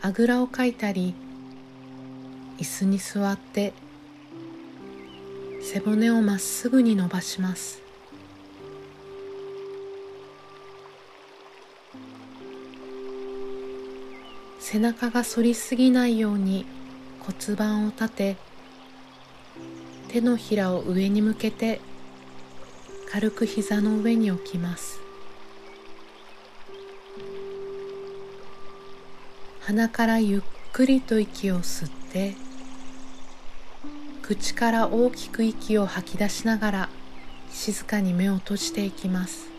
あぐらをかいたり椅子に座って背骨をまっすぐに伸ばします。背中が反りすぎないように骨盤を立て手のひらを上に向けて軽く膝の上に置きます。鼻からゆっくりと息を吸って口から大きく息を吐き出しながら静かに目を閉じていきます。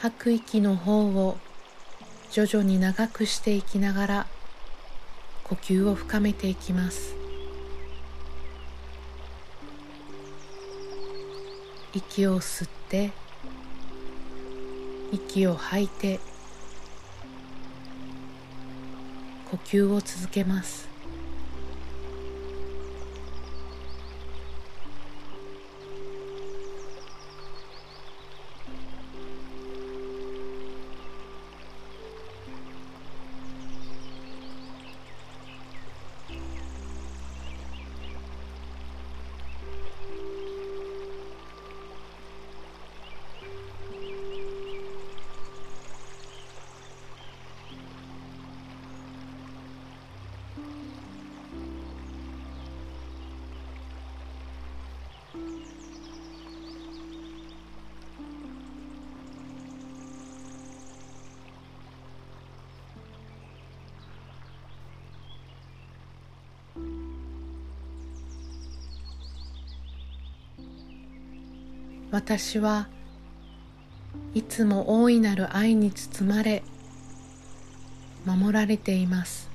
吐く息の方を徐々に長くしていきながら呼吸を深めていきます。息を吸って息を吐いて呼吸を続けます。私はいつも大いなる愛に包まれ守られています。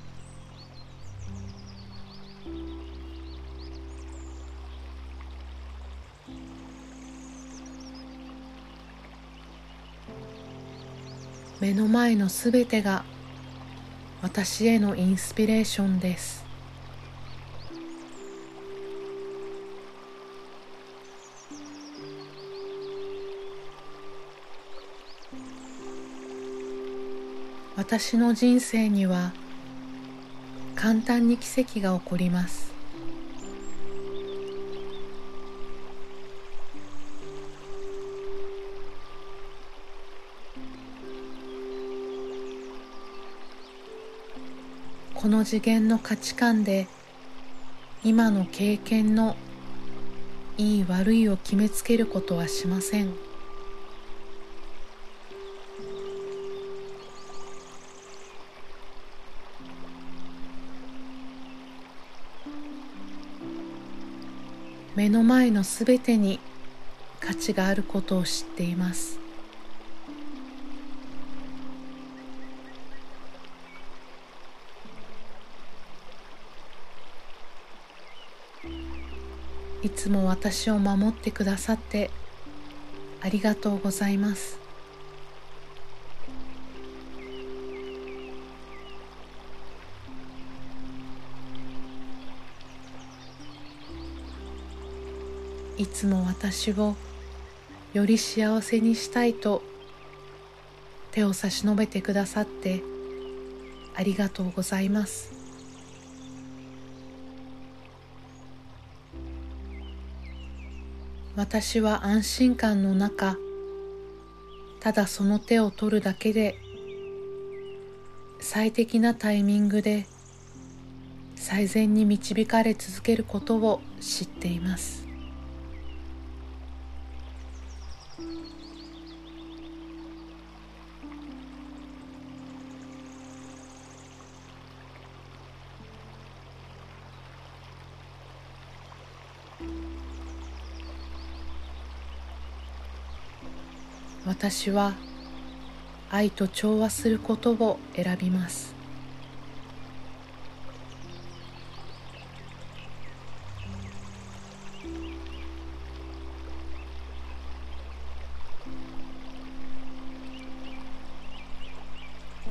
目の前のすべてが私へのインスピレーションです。私の人生には簡単に奇跡が起こりますこの次元の価値観で今の経験のいい悪いを決めつけることはしません。目の前のすべてに価値があることを知っています。いつも私を守ってくださってありがとうございます。いつも私をより幸せにしたいと手を差し伸べてくださってありがとうございます。私は安心感の中ただその手を取るだけで最適なタイミングで最善に導かれ続けることを知っています。私は愛と調和することを選びます。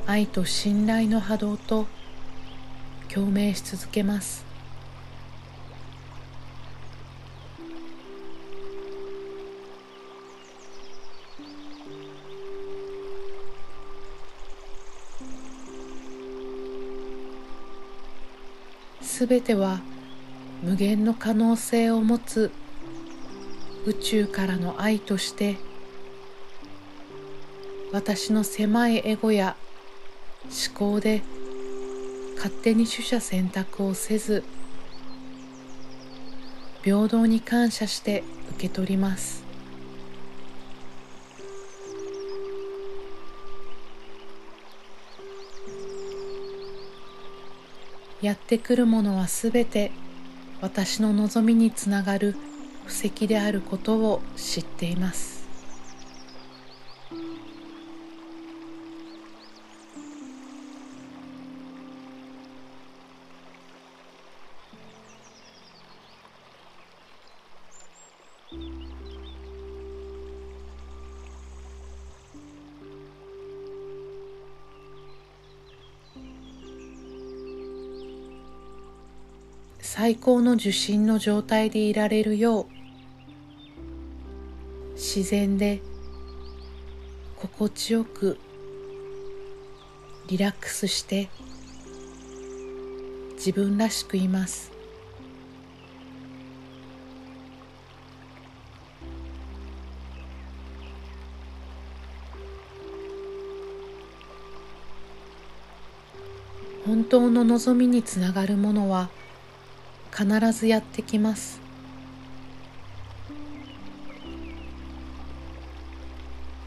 愛と信頼の波動と共鳴し続けます。すべては無限の可能性を持つ宇宙からの愛として私の狭いエゴや思考で勝手に取捨選択をせず平等に感謝して受け取ります。やってくるものはすべて私の望みにつながる布石であることを知っています。最高の受信の状態でいられるよう自然で心地よくリラックスして自分らしくいます。本当の望みにつながるものは必ずやってきます。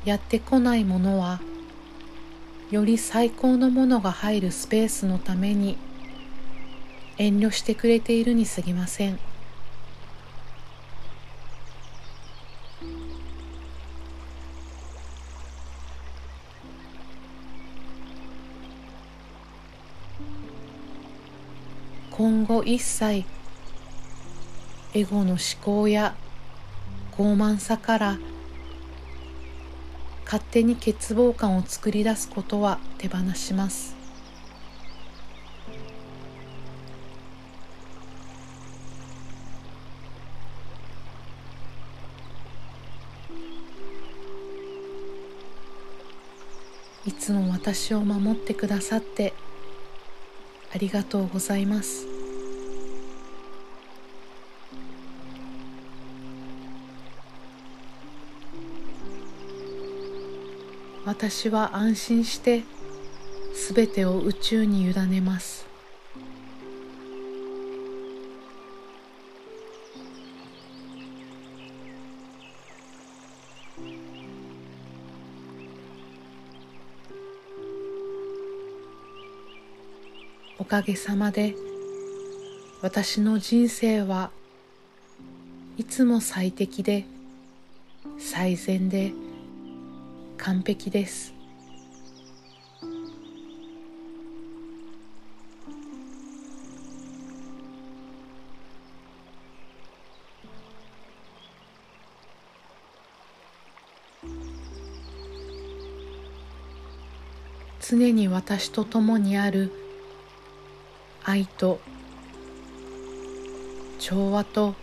やってこないものはより最高のものが入るスペースのために遠慮してくれているにすぎません。今後一切エゴの思考や傲慢さから勝手に欠乏感を作り出すことは手放します。いつも私を守ってくださってありがとうございます。私は安心してすべてを宇宙に委ねます。おかげさまで私の人生はいつも最適で最善で完璧です。常に私と共にある愛と調和と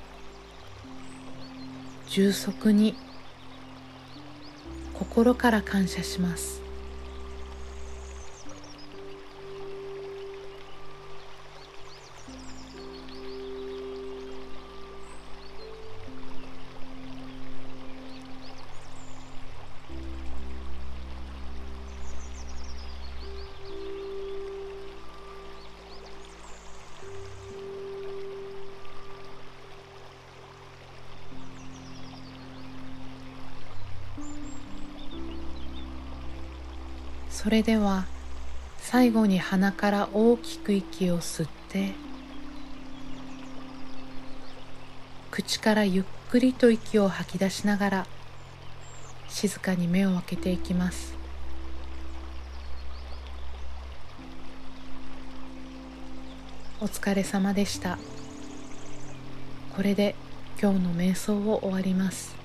充足に心から感謝します。それでは最後に鼻から大きく息を吸って口からゆっくりと息を吐き出しながら静かに目を開けていきます。お疲れ様でした。これで今日の瞑想を終わります。